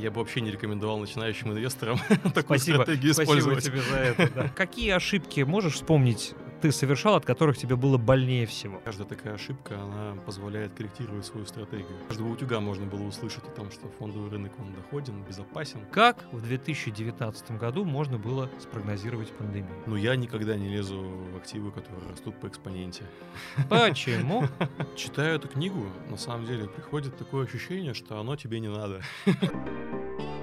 Я бы вообще не рекомендовал начинающим инвесторам такую Спасибо, стратегию спасибо использовать. тебе за это. да. Какие ошибки можешь вспомнить ты совершал, от которых тебе было больнее всего? Каждая такая ошибка, она позволяет корректировать свою стратегию. Каждого утюга можно было услышать о том, что фондовый рынок, он доходен, безопасен. Как в 2019 году можно было спрогнозировать пандемию? Но я никогда не лезу в активы, которые растут по экспоненте. Почему? Читаю эту книгу, на самом деле приходит такое ощущение, что оно тебе не надо.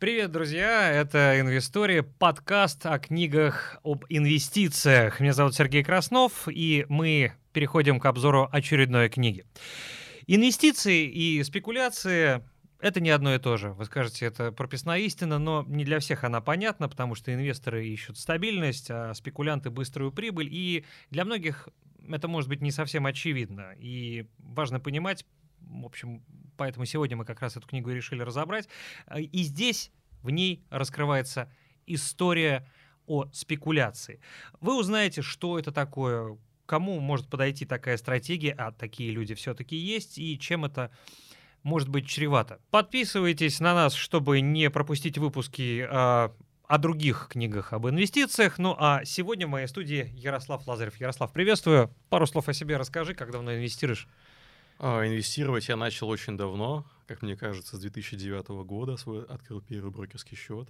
Привет, друзья! Это «Инвестория», подкаст о книгах об инвестициях. Меня зовут Сергей Краснов, и мы переходим к обзору очередной книги. Инвестиции и спекуляции это не одно и то же. Вы скажете, это прописная истина, но не для всех она понятна, потому что инвесторы ищут стабильность, а спекулянты быструю прибыль. И для многих это может быть не совсем очевидно. И важно понимать, в общем, поэтому сегодня мы как раз эту книгу решили разобрать. И здесь в ней раскрывается история о спекуляции. Вы узнаете, что это такое, кому может подойти такая стратегия, а такие люди все-таки есть, и чем это может быть чревато. Подписывайтесь на нас, чтобы не пропустить выпуски э, о других книгах об инвестициях. Ну а сегодня в моей студии Ярослав Лазарев. Ярослав, приветствую. Пару слов о себе расскажи, как давно инвестируешь. А, инвестировать я начал очень давно, как мне кажется, с 2009 года свой открыл первый брокерский счет.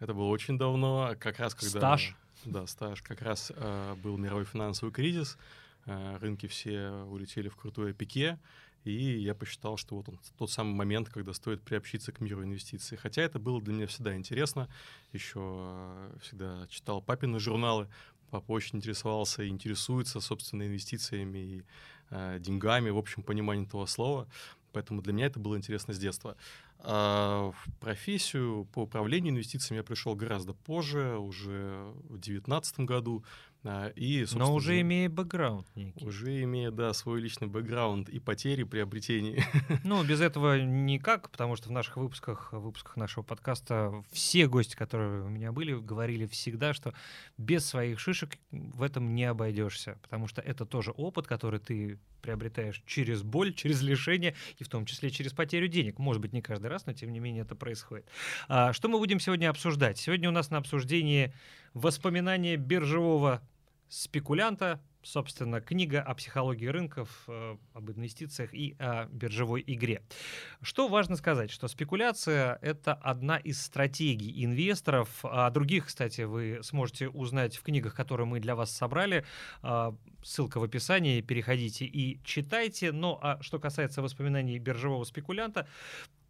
Это было очень давно, как раз когда... Стаж. Да, стаж. Как раз э, был мировой финансовый кризис, э, рынки все улетели в крутое пике, и я посчитал, что вот он тот самый момент, когда стоит приобщиться к миру инвестиций. Хотя это было для меня всегда интересно. Еще э, всегда читал папины журналы, папа очень интересовался и интересуется, собственно, инвестициями и э, деньгами, в общем понимании этого слова. Поэтому для меня это было интересно с детства. А в профессию по управлению инвестициями я пришел гораздо позже, уже в 2019 году. А, и, Но уже имея бэкграунд некий. Уже имея, да, свой личный бэкграунд и потери, приобретений. Ну, без этого никак, потому что в наших выпусках, в выпусках нашего подкаста все гости, которые у меня были, говорили всегда, что без своих шишек в этом не обойдешься, потому что это тоже опыт, который ты приобретаешь через боль, через лишение и в том числе через потерю денег. Может быть, не каждый раз, но тем не менее это происходит. А, что мы будем сегодня обсуждать? Сегодня у нас на обсуждении воспоминания биржевого спекулянта, собственно, книга о психологии рынков, э, об инвестициях и о биржевой игре. Что важно сказать, что спекуляция — это одна из стратегий инвесторов. А других, кстати, вы сможете узнать в книгах, которые мы для вас собрали. А, ссылка в описании, переходите и читайте. Ну, а что касается воспоминаний биржевого спекулянта,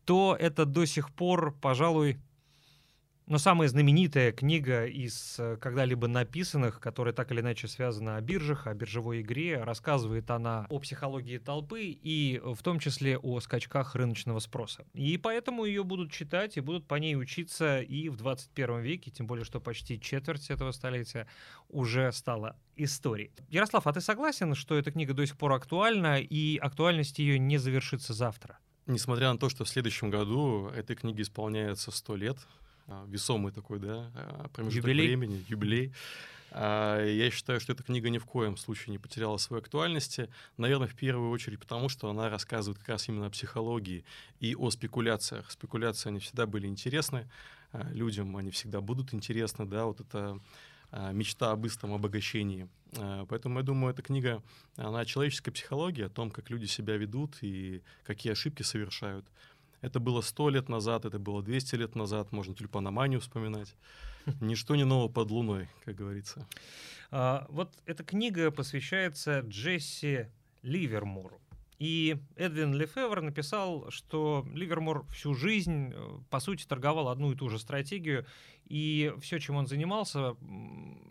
то это до сих пор, пожалуй, но самая знаменитая книга из э, когда-либо написанных, которая так или иначе связана о биржах, о биржевой игре, рассказывает она о психологии толпы и в том числе о скачках рыночного спроса. И поэтому ее будут читать и будут по ней учиться и в 21 веке, тем более, что почти четверть этого столетия уже стала историей. Ярослав, а ты согласен, что эта книга до сих пор актуальна и актуальность ее не завершится завтра? Несмотря на то, что в следующем году этой книге исполняется 100 лет, весомый такой, да, а, промежуток юбилей. времени, юбилей. А, я считаю, что эта книга ни в коем случае не потеряла своей актуальности. Наверное, в первую очередь потому, что она рассказывает как раз именно о психологии и о спекуляциях. Спекуляции, они всегда были интересны людям, они всегда будут интересны, да, вот это мечта о быстром обогащении. Поэтому я думаю, эта книга, она о человеческой психологии, о том, как люди себя ведут и какие ошибки совершают. Это было 100 лет назад, это было 200 лет назад, можно тюльпаноманию вспоминать. Ничто не ново под луной, как говорится. А, вот эта книга посвящается Джесси Ливермору. И Эдвин Лефевр написал, что Ливермор всю жизнь, э, по сути, торговал одну и ту же стратегию, и все, чем он занимался,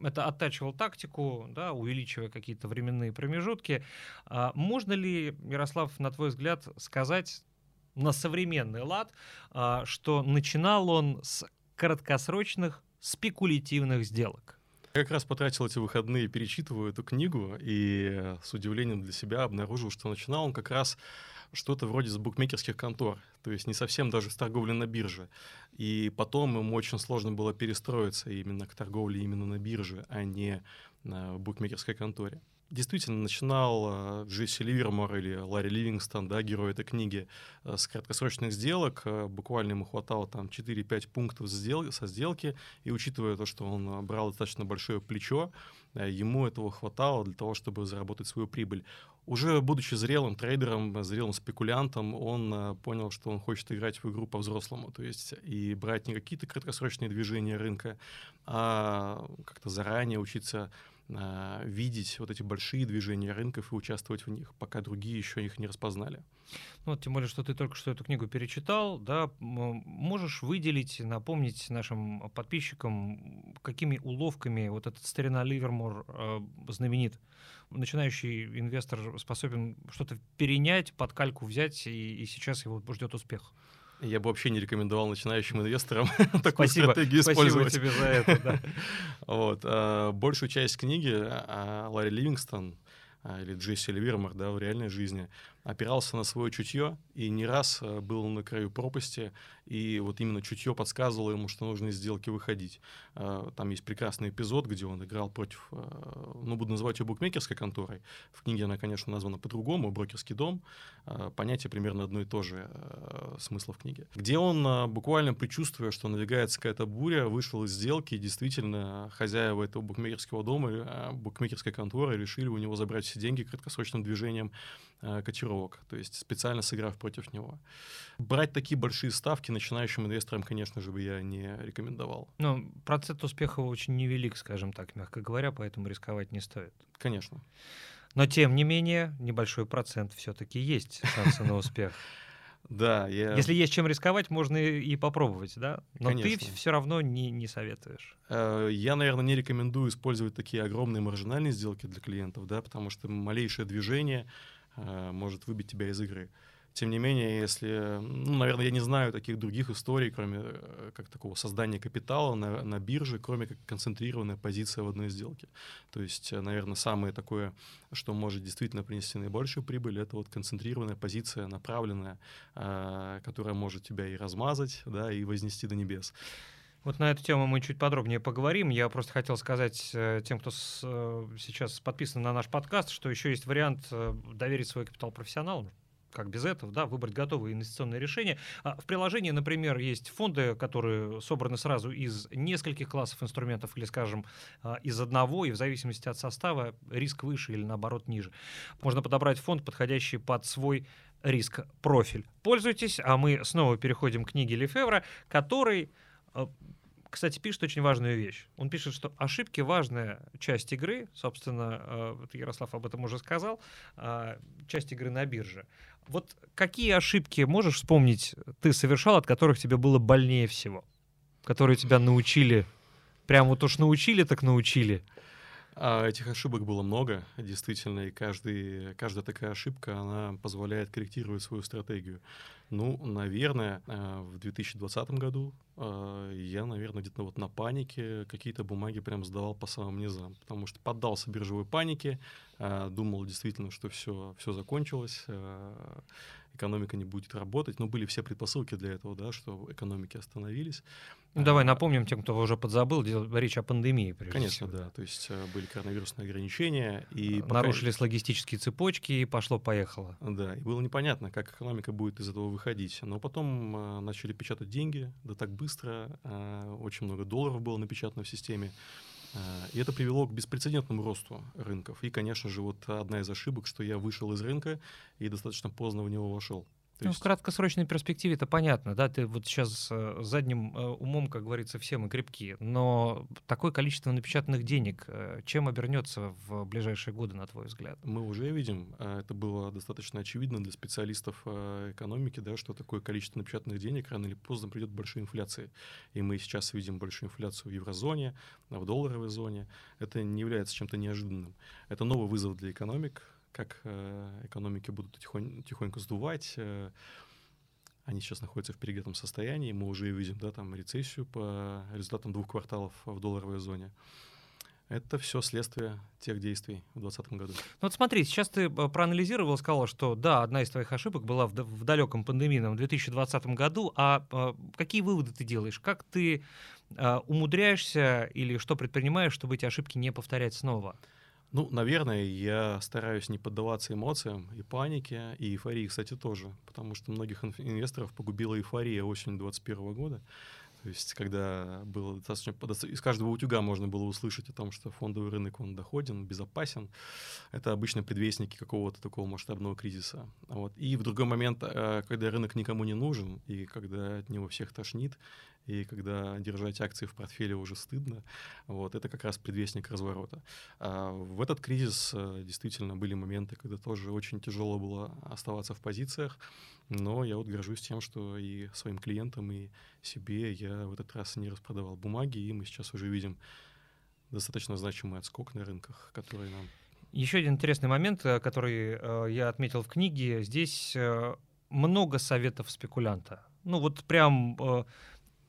это оттачивал тактику, да, увеличивая какие-то временные промежутки. А можно ли, Ярослав, на твой взгляд, сказать на современный лад, а, что начинал он с краткосрочных спекулятивных сделок. Я как раз потратил эти выходные, перечитываю эту книгу и с удивлением для себя обнаружил, что начинал он как раз что-то вроде с букмекерских контор, то есть не совсем даже с торговли на бирже. И потом ему очень сложно было перестроиться именно к торговле именно на бирже, а не в букмекерской конторе действительно начинал э, Джесси Ливермор или Ларри Ливингстон, да, герой этой книги, э, с краткосрочных сделок. Э, буквально ему хватало там 4-5 пунктов со сделки, и учитывая то, что он брал достаточно большое плечо, ему этого хватало для того, чтобы заработать свою прибыль. Уже будучи зрелым трейдером, зрелым спекулянтом, он понял, что он хочет играть в игру по-взрослому, то есть и брать не какие-то краткосрочные движения рынка, а как-то заранее учиться а, видеть вот эти большие движения рынков и участвовать в них, пока другие еще их не распознали. Ну, тем более, что ты только что эту книгу перечитал, да, можешь выделить, напомнить нашим подписчикам, какими уловками вот этот старина Ливермор э, знаменит. Начинающий инвестор способен что-то перенять, под кальку взять, и, и сейчас его ждет успех. Я бы вообще не рекомендовал начинающим инвесторам такую спасибо, стратегию использовать. Спасибо тебе за это, да. вот. А, большую часть книги а, Ларри Ливингстон а, или Джесси Ливермор, да, в реальной жизни, опирался на свое чутье и не раз э, был на краю пропасти, и вот именно чутье подсказывало ему, что нужно из сделки выходить. Э, там есть прекрасный эпизод, где он играл против, э, ну, буду называть ее букмекерской конторой. В книге она, конечно, названа по-другому, брокерский дом. Понятие примерно одно и то же смысла в книге. Где он, буквально предчувствуя, что надвигается какая-то буря, вышел из сделки, и действительно хозяева этого букмекерского дома, букмекерской конторы решили у него забрать все деньги краткосрочным движением котировок игрок, то есть специально сыграв против него. Брать такие большие ставки начинающим инвесторам, конечно же, бы я не рекомендовал. Ну, процент успеха очень невелик, скажем так, мягко говоря, поэтому рисковать не стоит. Конечно. Но, тем не менее, небольшой процент все-таки есть шансы на успех. Да, я... Если есть чем рисковать, можно и попробовать, да? Но Конечно. ты все равно не, не советуешь. Э, я, наверное, не рекомендую использовать такие огромные маржинальные сделки для клиентов, да, потому что малейшее движение может выбить тебя из игры. Тем не менее, если, ну, наверное, я не знаю таких других историй, кроме э, как такого создания капитала на, на бирже, кроме как концентрированная позиция в одной сделке. То есть, э, наверное, самое такое, что может действительно принести наибольшую прибыль, это вот концентрированная позиция, направленная, которая может тебя и размазать, да, и вознести до небес. Вот на эту тему мы чуть подробнее поговорим. Я просто хотел сказать э, тем, кто с, э, сейчас подписан на наш подкаст, что еще есть вариант э, доверить свой капитал профессионалам как без этого, да, выбрать готовые инвестиционные решения. А в приложении, например, есть фонды, которые собраны сразу из нескольких классов инструментов или, скажем, из одного, и в зависимости от состава риск выше или, наоборот, ниже. Можно подобрать фонд, подходящий под свой риск-профиль. Пользуйтесь, а мы снова переходим к книге Лефевра, который кстати, пишет очень важную вещь. Он пишет, что ошибки — важная часть игры. Собственно, вот Ярослав об этом уже сказал. А, часть игры на бирже. Вот какие ошибки можешь вспомнить ты совершал, от которых тебе было больнее всего? Которые тебя научили, прям вот уж научили, так научили? А этих ошибок было много, действительно, и каждый, каждая такая ошибка, она позволяет корректировать свою стратегию. Ну, наверное, э, в 2020 году э, я, наверное, где-то вот на панике какие-то бумаги прям сдавал по самым низам, потому что поддался биржевой панике, э, думал действительно, что все, все закончилось, экономика не будет работать. Но были все предпосылки для этого, да, что экономики остановились. Ну, давай напомним тем, кто уже подзабыл, речь о пандемии. Конечно, всего. да. То есть были коронавирусные ограничения. И Нарушились пока... логистические цепочки, и пошло-поехало. Да, и было непонятно, как экономика будет из этого выходить. Но потом э, начали печатать деньги, да так быстро. Э, очень много долларов было напечатано в системе. Э, и это привело к беспрецедентному росту рынков. И, конечно же, вот одна из ошибок, что я вышел из рынка и достаточно поздно в него вошел. То ну, есть... в краткосрочной перспективе это понятно, да, ты вот сейчас э, задним э, умом, как говорится, все мы крепки, но такое количество напечатанных денег, э, чем обернется в ближайшие годы, на твой взгляд? Мы уже видим, это было достаточно очевидно для специалистов экономики, да, что такое количество напечатанных денег рано или поздно придет к большой инфляции. И мы сейчас видим большую инфляцию в еврозоне, в долларовой зоне. Это не является чем-то неожиданным. Это новый вызов для экономик, как э, экономики будут тихонь, тихонько сдувать. Э, они сейчас находятся в перегретом состоянии. Мы уже видим да, там рецессию по результатам двух кварталов в долларовой зоне. Это все следствие тех действий в 2020 году. Ну вот смотри, сейчас ты э, проанализировал, сказал, что да, одна из твоих ошибок была в, в далеком пандемийном 2020 году. А, а какие выводы ты делаешь? Как ты а, умудряешься или что предпринимаешь, чтобы эти ошибки не повторять снова? Ну, наверное, я стараюсь не поддаваться эмоциям и панике, и эйфории, кстати, тоже, потому что многих инвесторов погубила эйфория осенью 2021 года. То есть, когда было достаточно... Из каждого утюга можно было услышать о том, что фондовый рынок, он доходен, безопасен. Это обычно предвестники какого-то такого масштабного кризиса. Вот. И в другой момент, э, когда рынок никому не нужен, и когда от него всех тошнит, и когда держать акции в портфеле уже стыдно, вот, это как раз предвестник разворота. А в этот кризис э, действительно были моменты, когда тоже очень тяжело было оставаться в позициях, но я вот горжусь тем, что и своим клиентам, и себе я в этот раз не распродавал бумаги, и мы сейчас уже видим достаточно значимый отскок на рынках, который нам... Еще один интересный момент, э, который э, я отметил в книге. Здесь много советов спекулянта. Ну вот прям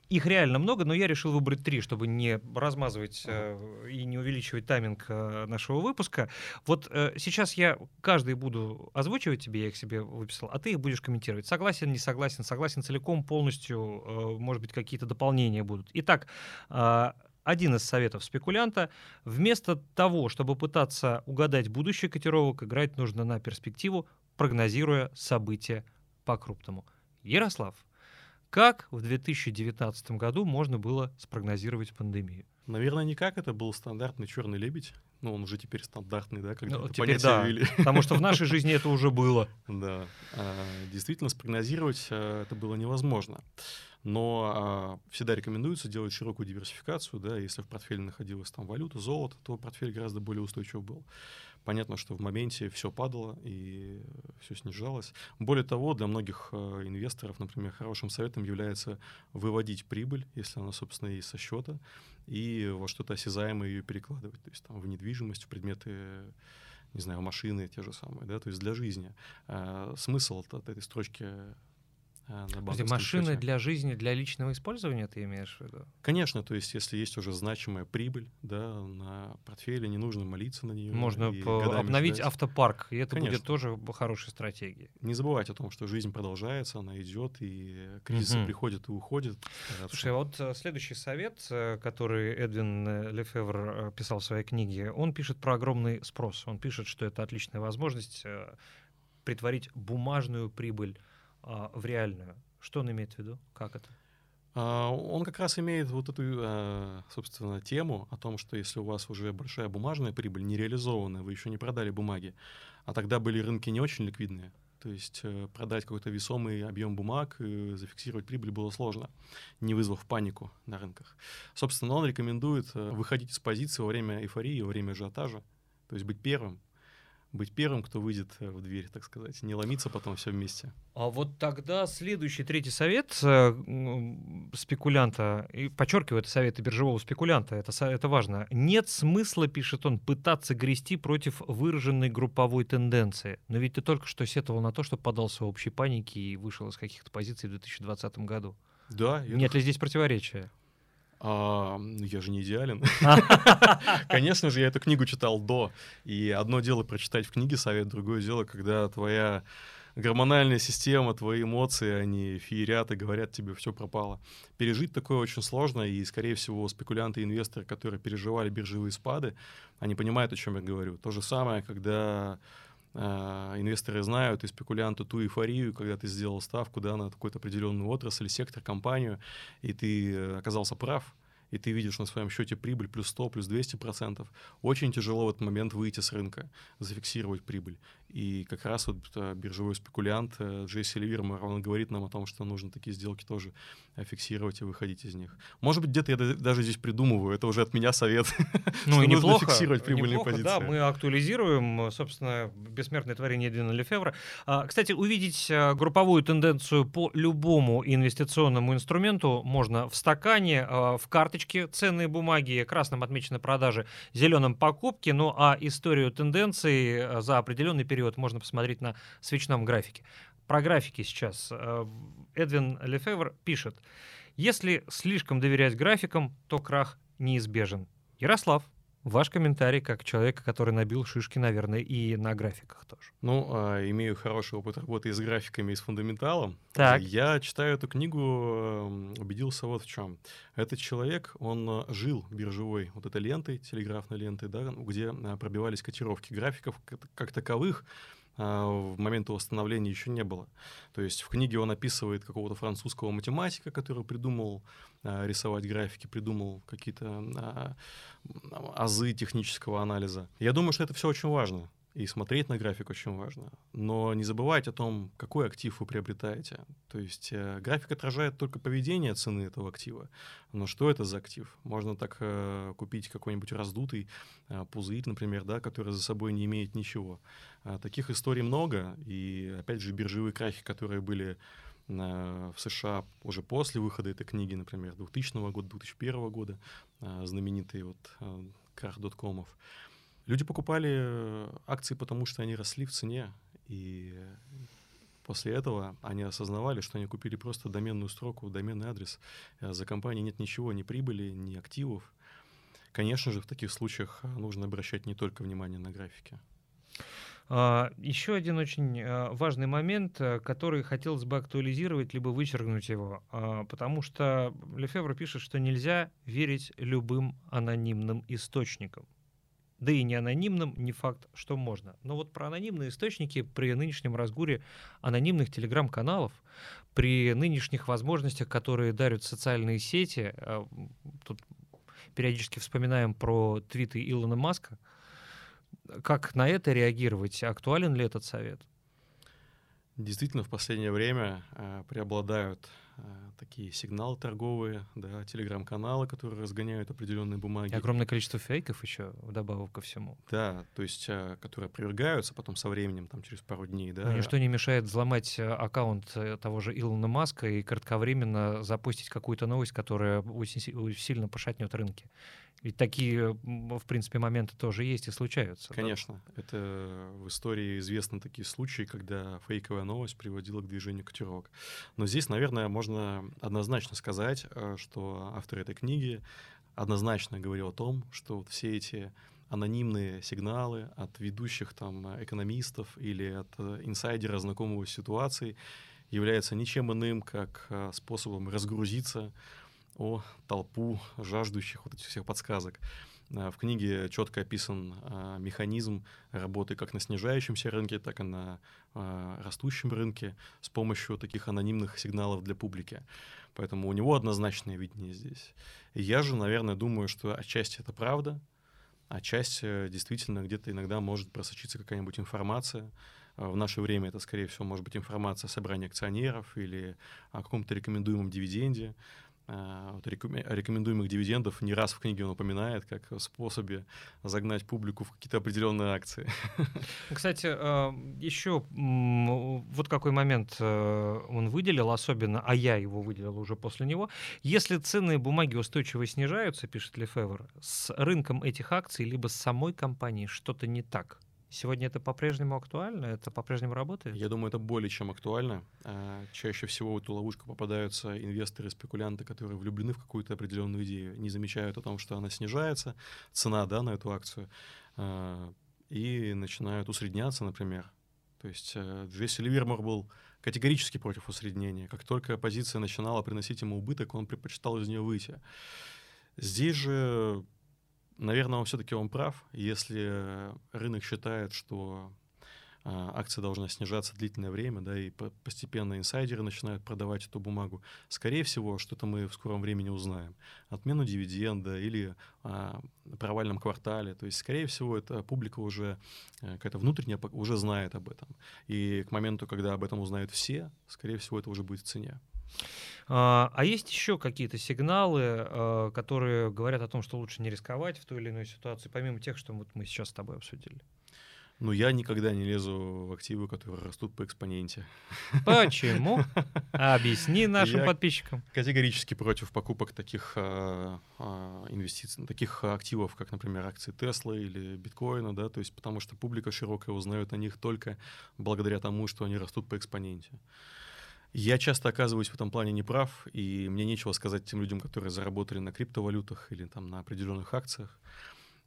их реально много, но я решил выбрать три, чтобы не размазывать э, и не увеличивать тайминг э, нашего выпуска. Вот э, сейчас я каждый буду озвучивать тебе, я их себе выписал, а ты их будешь комментировать. Согласен, не согласен, согласен целиком, полностью, э, может быть, какие-то дополнения будут. Итак, э, один из советов спекулянта. Вместо того, чтобы пытаться угадать будущее котировок, играть нужно на перспективу, прогнозируя события по-крупному. Ярослав, как в 2019 году можно было спрогнозировать пандемию? Наверное, никак. Это был стандартный черный лебедь. Ну, он уже теперь стандартный, да, когда ну, теперь да, ввели. Потому что в нашей жизни это уже было. Да. А, действительно, спрогнозировать а, это было невозможно. Но а, всегда рекомендуется делать широкую диверсификацию, да, если в портфеле находилась там валюта, золото, то портфель гораздо более устойчив был. Понятно, что в моменте все падало и все снижалось. Более того, для многих э, инвесторов, например, хорошим советом является выводить прибыль, если она, собственно, есть со счета, и во что-то осязаемое ее перекладывать, то есть там в недвижимость, в предметы не знаю, машины те же самые, да, то есть для жизни. А смысл от этой строчки на банковском машины счете. для жизни, для личного использования ты имеешь в виду? Конечно, то есть если есть уже значимая прибыль да, на портфеле, не нужно молиться на нее. Можно обновить ждать. автопарк, и это Конечно. будет тоже хорошей стратегией. Не забывать о том, что жизнь продолжается, она идет, и кризисы угу. приходят и уходят. Слушай, а вот э, следующий совет, э, который Эдвин э, Лефевр писал в своей книге, он пишет про огромный спрос. Он пишет, что это отличная возможность притворить бумажную прибыль а, в реальную. Что он имеет в виду? Как это? А, он как раз имеет вот эту, а, собственно, тему о том, что если у вас уже большая бумажная прибыль, не реализованная, вы еще не продали бумаги, а тогда были рынки не очень ликвидные, то есть э, продать какой-то весомый объем бумаг и зафиксировать прибыль было сложно, не вызвав панику на рынках. Собственно, он рекомендует э, выходить из позиции во время эйфории, во время ажиотажа, то есть быть первым, быть первым, кто выйдет э, в дверь, так сказать, не ломиться потом все вместе. А вот тогда следующий третий совет э, спекулянта, и подчеркиваю, это советы биржевого спекулянта, это, это важно. Нет смысла, пишет он, пытаться грести против выраженной групповой тенденции. Но ведь ты только что сетовал на то, что подался в общей панике и вышел из каких-то позиций в 2020 году. Да. Нет ли здесь противоречия? А, ну, я же не идеален. Конечно же, я эту книгу читал до. И одно дело прочитать в книге совет, другое дело, когда твоя гормональная система, твои эмоции, они феерят и говорят тебе, все пропало. Пережить такое очень сложно, и, скорее всего, спекулянты и инвесторы, которые переживали биржевые спады, они понимают, о чем я говорю. То же самое, когда инвесторы знают и спекулянты ту эйфорию, когда ты сделал ставку да, на какую-то определенную отрасль, сектор, компанию, и ты э, оказался прав, и ты видишь на своем счете прибыль плюс 100, плюс 200 процентов, очень тяжело в этот момент выйти с рынка, зафиксировать прибыль. И как раз вот э, биржевой спекулянт э, Джесси Ливермор, он говорит нам о том, что нужно такие сделки тоже э, фиксировать и выходить из них. Может быть, где-то я даже здесь придумываю, это уже от меня совет. Ну и неплохо, фиксировать прибыльные неплохо, позиции. Да, мы актуализируем, собственно, бессмертное творение Эдвина Лефевра. А, кстати, увидеть групповую тенденцию по любому инвестиционному инструменту можно в стакане, в карточке ценные бумаги, красным отмечены продажи, зеленым покупки, ну а историю тенденций за определенный период период можно посмотреть на свечном графике. Про графики сейчас. Э, Эдвин Лефевр пишет, если слишком доверять графикам, то крах неизбежен. Ярослав, ваш комментарий как человека, который набил шишки, наверное, и на графиках тоже. Ну, а, имею хороший опыт работы и с графиками, и с фундаменталом. Так. Я читаю эту книгу, эм, убедился вот в чем. Этот человек, он э, жил биржевой вот этой лентой, телеграфной лентой, да, где э, пробивались котировки графиков как, таковых в момент его становления еще не было. То есть в книге он описывает какого-то французского математика, который придумал а, рисовать графики, придумал какие-то а, азы технического анализа. Я думаю, что это все очень важно. И смотреть на график очень важно. Но не забывайте о том, какой актив вы приобретаете. То есть э, график отражает только поведение цены этого актива. Но что это за актив? Можно так э, купить какой-нибудь раздутый э, пузырь, например, да, который за собой не имеет ничего. А, таких историй много. И опять же, биржевые крахи, которые были в США уже после выхода этой книги, например, 2000 года, 2001 года, а, знаменитые вот а, крах доткомов. Люди покупали э, акции, потому что они росли в цене, и после этого они осознавали, что они купили просто доменную строку, доменный адрес. А за компанией нет ничего, ни прибыли, ни активов. Конечно же, в таких случаях нужно обращать не только внимание на графики. А, Еще один очень важный момент, э, который хотелось бы актуализировать, либо вычеркнуть его, а, потому что Лефевр пишет, что нельзя верить любым анонимным источникам. Да и не анонимным, не факт, что можно. Но вот про анонимные источники при нынешнем разгуре анонимных телеграм-каналов, при нынешних возможностях, которые дарят социальные сети, тут периодически вспоминаем про твиты Илона Маска, как на это реагировать? Актуален ли этот совет? Действительно, в последнее время э, преобладают такие сигналы торговые, да, телеграм-каналы, которые разгоняют определенные бумаги. И огромное количество фейков еще вдобавок ко всему. Да, то есть, э, которые опровергаются потом со временем, там, через пару дней, да. Но ничто не мешает взломать э, аккаунт э, того же Илона Маска и кратковременно запустить какую-то новость, которая очень сильно пошатнет рынки. Ведь такие, в принципе, моменты тоже есть и случаются. Конечно. Да? Это в истории известны такие случаи, когда фейковая новость приводила к движению котировок. Но здесь, наверное, можно однозначно сказать, э, что автор этой книги однозначно говорил о том, что вот все эти анонимные сигналы от ведущих там экономистов или от э, инсайдера, знакомого с ситуацией, являются ничем иным, как э, способом разгрузиться о толпу жаждущих вот этих всех подсказок. А, в книге четко описан а, механизм работы как на снижающемся рынке, так и на а, растущем рынке с помощью таких анонимных сигналов для публики. Поэтому у него однозначное видение здесь. И я же, наверное, думаю, что отчасти это правда, а часть э, действительно где-то иногда может просочиться какая-нибудь информация. В наше время это, скорее всего, может быть информация о собрании акционеров или о каком-то рекомендуемом дивиденде. Э, вот рекомендуемых дивидендов не раз в книге он упоминает как способе загнать публику в какие-то определенные акции. Кстати, э, еще вот какой момент э, он выделил особенно, а я его выделил уже после него. Если ценные бумаги устойчиво снижаются, пишет Лефевр, с рынком этих акций либо с самой компанией что-то не так. Сегодня это по-прежнему актуально? Это по-прежнему работает? Я думаю, это более чем актуально. А, чаще всего в эту ловушку попадаются инвесторы, спекулянты, которые влюблены в какую-то определенную идею, не замечают о том, что она снижается, цена да, на эту акцию, а, и начинают усредняться, например. То есть э, Джесси Ливермор был категорически против усреднения. Как только позиция начинала приносить ему убыток, он предпочитал из нее выйти. Здесь же Наверное, он все-таки он прав. Если рынок считает, что а, акция должна снижаться длительное время, да, и постепенно инсайдеры начинают продавать эту бумагу. Скорее всего, что-то мы в скором времени узнаем. Отмену дивиденда или а, провальном квартале. То есть, скорее всего, эта публика уже, а, какая-то внутренняя, уже знает об этом. И к моменту, когда об этом узнают все, скорее всего, это уже будет в цене. А, а есть еще какие-то сигналы, а, которые говорят о том, что лучше не рисковать в той или иной ситуации, помимо тех, что вот мы сейчас с тобой обсудили? Ну, я никогда не лезу в активы, которые растут по экспоненте. Почему? Объясни нашим я подписчикам. Категорически против покупок таких э, э, инвестиций, таких активов, как, например, акции Тесла или биткоина, да, то есть потому что публика широкая узнает о них только благодаря тому, что они растут по экспоненте. Я часто оказываюсь в этом плане неправ, и мне нечего сказать тем людям, которые заработали на криптовалютах или там на определенных акциях.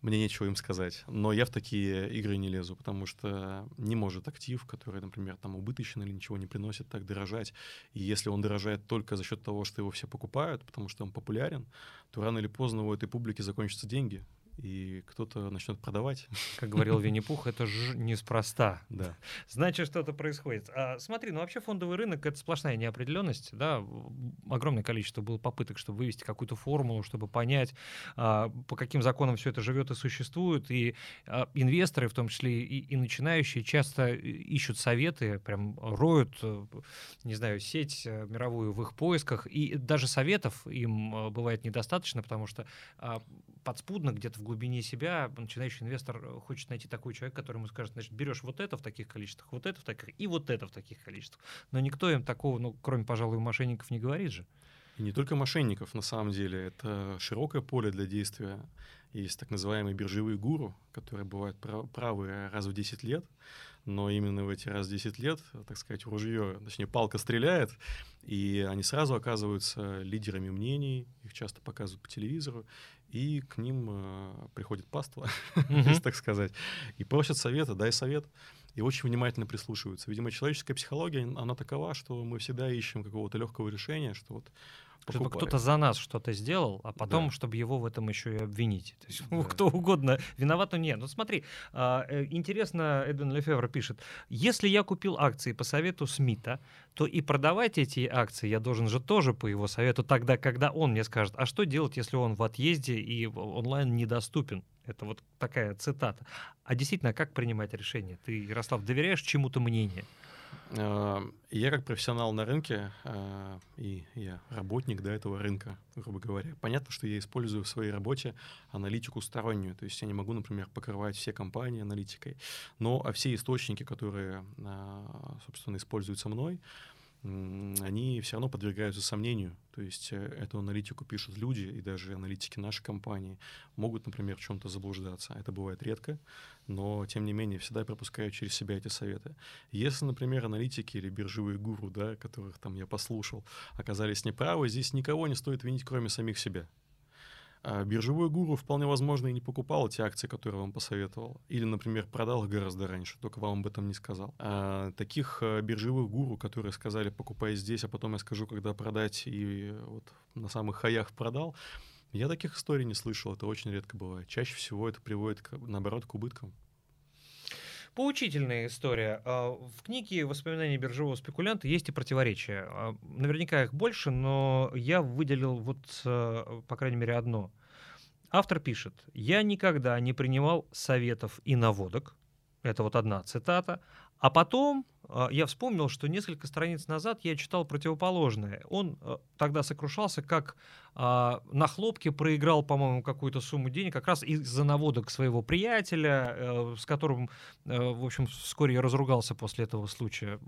мне нечего им сказать. Но я в такие игры не лезу, потому что не может актив, который, например, там убыточен или ничего не приносит, так дорожать. И если он дорожает только за счет того, что его все покупают, потому что он популярен, то рано или поздно у этой публики закончатся деньги, и кто-то начнет продавать. Как говорил Винни-Пух, это же неспроста. Да. Значит, что-то происходит. А, смотри, ну вообще фондовый рынок — это сплошная неопределенность, да, огромное количество было попыток, чтобы вывести какую-то формулу, чтобы понять, а, по каким законам все это живет и существует, и а, инвесторы, в том числе и, и начинающие, часто ищут советы, прям роют, э, не знаю, сеть э, мировую в их поисках, и даже советов им э, бывает недостаточно, потому что подспудно где-то в глубине себя начинающий инвестор э, хочет найти такой человек, который ему скажет, значит, берешь вот это в таких количествах, вот это в таких, и вот это в таких количествах. Но никто им такого, ну, кроме, пожалуй, мошенников не говорит же. И не только мошенников, на самом деле, это широкое поле для действия. Есть так называемые биржевые гуру, которые бывают правы раз в 10 лет, но именно в эти раз в 10 лет, так сказать, ружье, точнее, палка стреляет, и они сразу оказываются лидерами мнений, их часто показывают по телевизору, и к ним э, приходит паства, так сказать, и просят совета, дай совет, и очень внимательно прислушиваются. Видимо, человеческая психология, она такова, что мы всегда ищем какого-то легкого решения, что вот чтобы кто-то за нас что-то сделал, а потом, да. чтобы его в этом еще и обвинить. То есть да. кто угодно виноват, но нет. Ну смотри, а, э, интересно, Эдвин Лефевр пишет, если я купил акции по совету Смита, то и продавать эти акции я должен же тоже по его совету тогда, когда он мне скажет, а что делать, если он в отъезде и онлайн недоступен? Это вот такая цитата. А действительно, как принимать решение? Ты, Ярослав, доверяешь чему-то мнению? А, я как профессионал на рынке, а, и я работник да, этого рынка, грубо говоря, понятно, что я использую в своей работе аналитику стороннюю, то есть я не могу, например, покрывать все компании аналитикой, но а все источники, которые, собственно, используются мной, они все равно подвергаются сомнению. То есть э, эту аналитику пишут люди, и даже аналитики нашей компании могут, например, в чем-то заблуждаться. Это бывает редко, но, тем не менее, всегда пропускают через себя эти советы. Если, например, аналитики или биржевые гуру, да, которых там я послушал, оказались неправы, здесь никого не стоит винить, кроме самих себя. А биржевой гуру вполне возможно и не покупал эти акции, которые вам посоветовал. Или, например, продал их гораздо раньше, только вам об этом не сказал. А таких э, биржевых гуру, которые сказали, покупай здесь, а потом я скажу, когда продать, и вот на самых хаях продал, я таких историй не слышал, это очень редко бывает. Чаще всего это приводит, наоборот, к убыткам. Поучительная история. А, в книге «Воспоминания биржевого спекулянта» есть и противоречия. А, наверняка их больше, но я выделил вот, э, по крайней мере, одно. Автор пишет, «Я никогда не принимал советов и наводок». Это вот одна цитата. А потом я вспомнил, что несколько страниц назад я читал противоположное. Он э, тогда сокрушался, как э, на хлопке проиграл, по-моему, какую-то сумму денег как раз из-за наводок своего приятеля, э, с которым, э, в общем, вскоре я разругался после этого случая.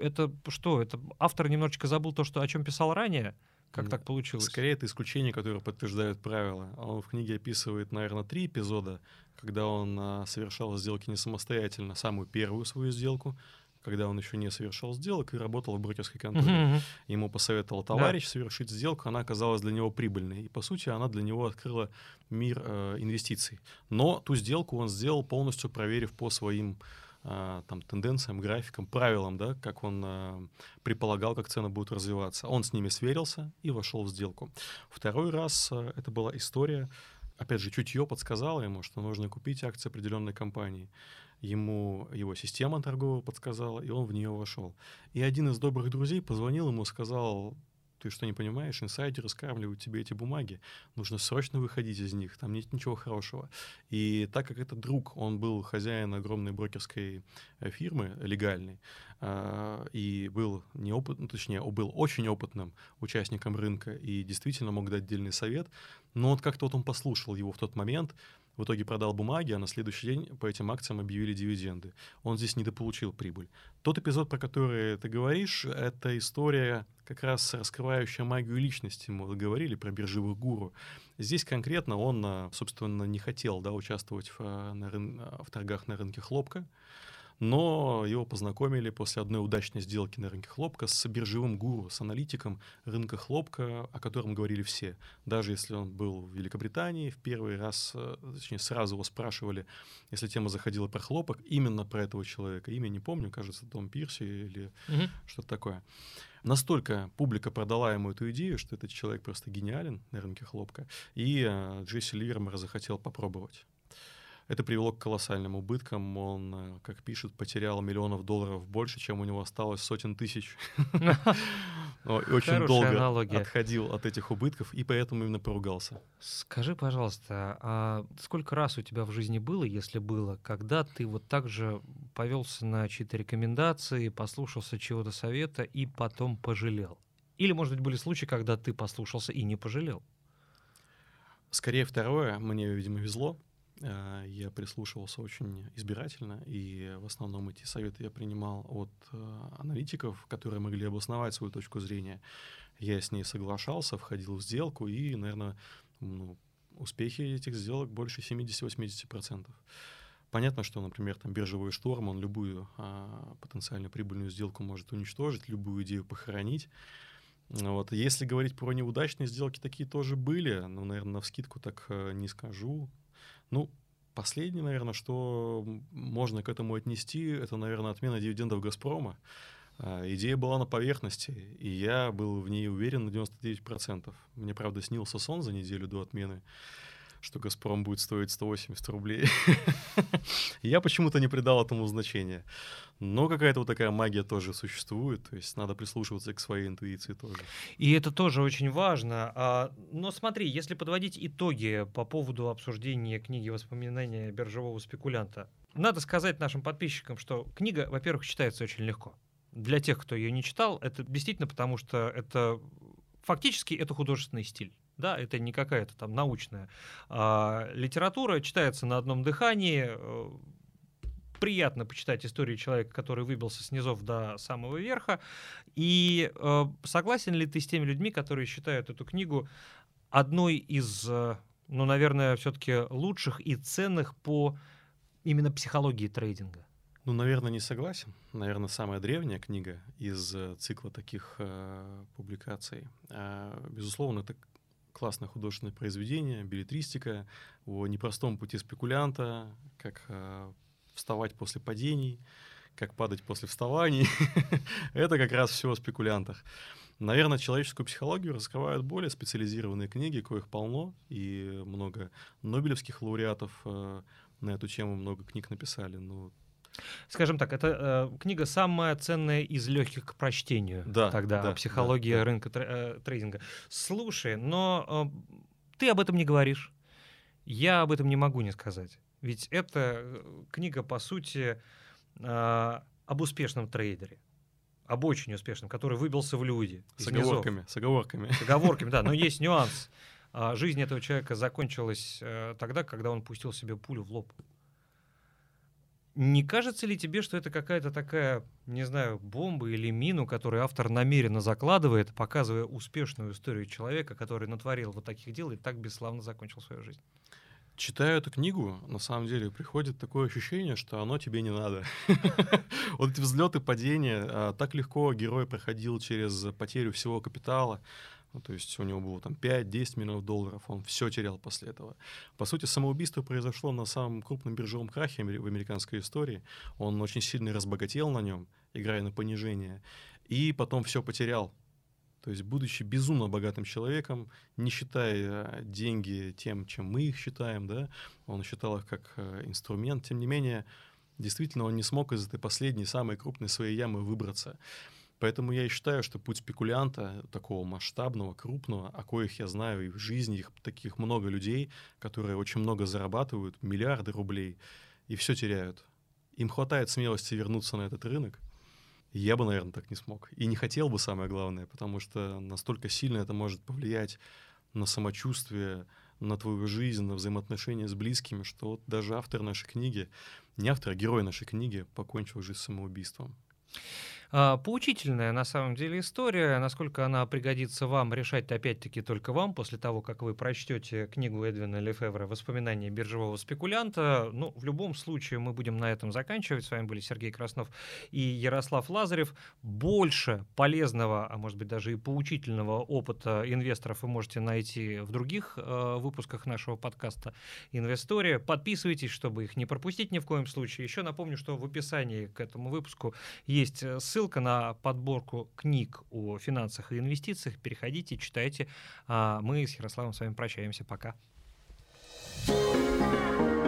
Это что? Это автор немножечко забыл то, что, о чем писал ранее? Как так получилось? Скорее, это исключение, которое подтверждает правила. Он в книге описывает, наверное, три эпизода, когда он а, совершал сделки не самостоятельно. Самую первую свою сделку, когда он еще не совершал сделок и работал в брокерской конторе. Uh-huh. Ему посоветовал товарищ да. совершить сделку, она оказалась для него прибыльной. И, по сути, она для него открыла мир э, инвестиций. Но ту сделку он сделал полностью проверив по своим а, там, тенденциям, графикам, правилам, да, как он а, предполагал, как цены будут развиваться. Он с ними сверился и вошел в сделку. Второй раз а, это была история, опять же, чутье подсказало ему, что нужно купить акции определенной компании. Ему его система торговая подсказала, и он в нее вошел. И один из добрых друзей позвонил ему, сказал, ты что, не понимаешь? Инсайдеры скармливают тебе эти бумаги. Нужно срочно выходить из них. Там нет ничего хорошего. И так как этот друг, он был хозяин огромной брокерской э, фирмы, легальной, а, и был неопытным, точнее, был очень опытным участником рынка и действительно мог дать отдельный совет, но вот как-то вот он послушал его в тот момент, в итоге продал бумаги, а на следующий день по этим акциям объявили дивиденды. Он здесь недополучил прибыль. Тот эпизод, про который ты говоришь, это история как раз раскрывающая магию личности. Мы говорили про биржевых гуру. Здесь конкретно он, собственно, не хотел да, участвовать в, на рын... в торгах на рынке хлопка, но его познакомили после одной удачной сделки на рынке хлопка с биржевым гуру, с аналитиком рынка хлопка, о котором говорили все. Даже если он был в Великобритании в первый раз, э, точнее, сразу его спрашивали, если тема заходила про хлопок, именно про этого человека. Имя не помню, кажется, Том Пирси или угу. что-то такое. Настолько публика продала ему эту идею, что этот человек просто гениален на рынке хлопка, и э, Джесси Ливермер захотел попробовать. Это привело к колоссальным убыткам. Он, э, как пишет, потерял миллионов долларов больше, чем у него осталось сотен тысяч. Очень долго отходил от этих убытков, и поэтому именно поругался. Скажи, пожалуйста, а сколько раз у тебя в жизни было, если было, когда ты вот так же повелся на чьи-то рекомендации, послушался чего-то совета и потом пожалел? Или, может быть, были случаи, когда ты послушался и не пожалел? Скорее второе. Мне, видимо, везло. Э, я прислушивался очень избирательно, и в основном эти советы я принимал от э, аналитиков, которые могли обосновать свою точку зрения. Я с ней соглашался, входил в сделку, и, наверное, ну, успехи этих сделок больше 70-80%. Понятно, что, например, там биржевой шторм, он любую а, потенциально прибыльную сделку может уничтожить, любую идею похоронить. Вот. Если говорить про неудачные сделки, такие тоже были, но, наверное, на вскидку так э, не скажу. Ну, последнее, наверное, что можно к этому отнести, это, наверное, отмена дивидендов «Газпрома». А, идея была на поверхности, и я был в ней уверен на 99%. Мне, правда, снился сон за неделю до отмены что «Газпром» будет стоить 180 рублей. Я почему-то не придал этому значения. Но какая-то вот такая магия тоже существует, то есть надо прислушиваться к своей интуиции тоже. И это тоже очень важно. А, но смотри, если подводить итоги по поводу обсуждения книги «Воспоминания биржевого спекулянта», надо сказать нашим подписчикам, что книга, во-первых, читается очень легко. Для тех, кто ее не читал, это действительно потому, что это фактически это художественный стиль. Да, это не какая-то там научная а, литература, читается на одном дыхании. Э, приятно почитать историю человека, который выбился с низов до самого верха. И э, согласен ли ты с теми людьми, которые считают эту книгу одной из, э, ну, наверное, все-таки лучших и ценных по именно психологии трейдинга? Ну, наверное, не согласен. Наверное, самая древняя книга из э, цикла таких э, публикаций. Э, безусловно, это классное художественное произведение, билетристика о непростом пути спекулянта, как э, вставать после падений, как падать после вставаний. Это как раз все о спекулянтах. Наверное, человеческую психологию раскрывают более специализированные книги, коих полно, и много нобелевских лауреатов э, на эту тему много книг написали. Ну, Скажем так, это э, книга самая ценная из легких к прочтению. Да. Тогда да, психология да, рынка тр, э, трейдинга. Слушай, но э, ты об этом не говоришь. Я об этом не могу не сказать. Ведь это э, книга, по сути, э, об успешном трейдере. Об очень успешном, который выбился в люди. С оговорками, с оговорками. С оговорками, да. Но есть нюанс. А, жизнь этого человека закончилась э, тогда, когда он пустил себе пулю в лоб. Не кажется ли тебе, что это какая-то такая, не знаю, бомба или мину, которую автор намеренно закладывает, показывая успешную историю человека, который натворил вот таких дел и так бесславно закончил свою жизнь? Читая эту книгу, на самом деле приходит такое ощущение, что оно тебе не надо. Вот эти взлеты, падения, а, так легко герой проходил через потерю всего капитала, ну, то есть у него было там 5-10 миллионов долларов, он все терял после этого. По сути, самоубийство произошло на самом крупном биржевом крахе в американской истории. Он очень сильно разбогател на нем, играя на понижение, и потом все потерял. То есть, будучи безумно богатым человеком, не считая деньги тем, чем мы их считаем, да, он считал их как э, инструмент, тем не менее, действительно он не смог из этой последней, самой крупной своей ямы выбраться. Поэтому я и считаю, что путь спекулянта такого масштабного, крупного, о коих я знаю и в жизни их таких много людей, которые очень много зарабатывают, миллиарды рублей, и все теряют. Им хватает смелости вернуться на этот рынок. Я бы, наверное, так не смог. И не хотел бы, самое главное, потому что настолько сильно это может повлиять на самочувствие, на твою жизнь, на взаимоотношения с близкими, что вот даже автор нашей книги, не автор, а герой нашей книги покончил жизнь самоубийством. А, поучительная на самом деле история. Насколько она пригодится вам, решать опять-таки только вам после того, как вы прочтете книгу Эдвина Лефевра «Воспоминания биржевого спекулянта». Ну, в любом случае, мы будем на этом заканчивать. С вами были Сергей Краснов и Ярослав Лазарев. Больше полезного, а может быть даже и поучительного опыта инвесторов вы можете найти в других э, выпусках нашего подкаста «Инвестория». Подписывайтесь, чтобы их не пропустить ни в коем случае. Еще напомню, что в описании к этому выпуску есть ссылка ссылка на подборку книг о финансах и инвестициях. Переходите, читайте. А мы с Ярославом с вами прощаемся. Пока. thank you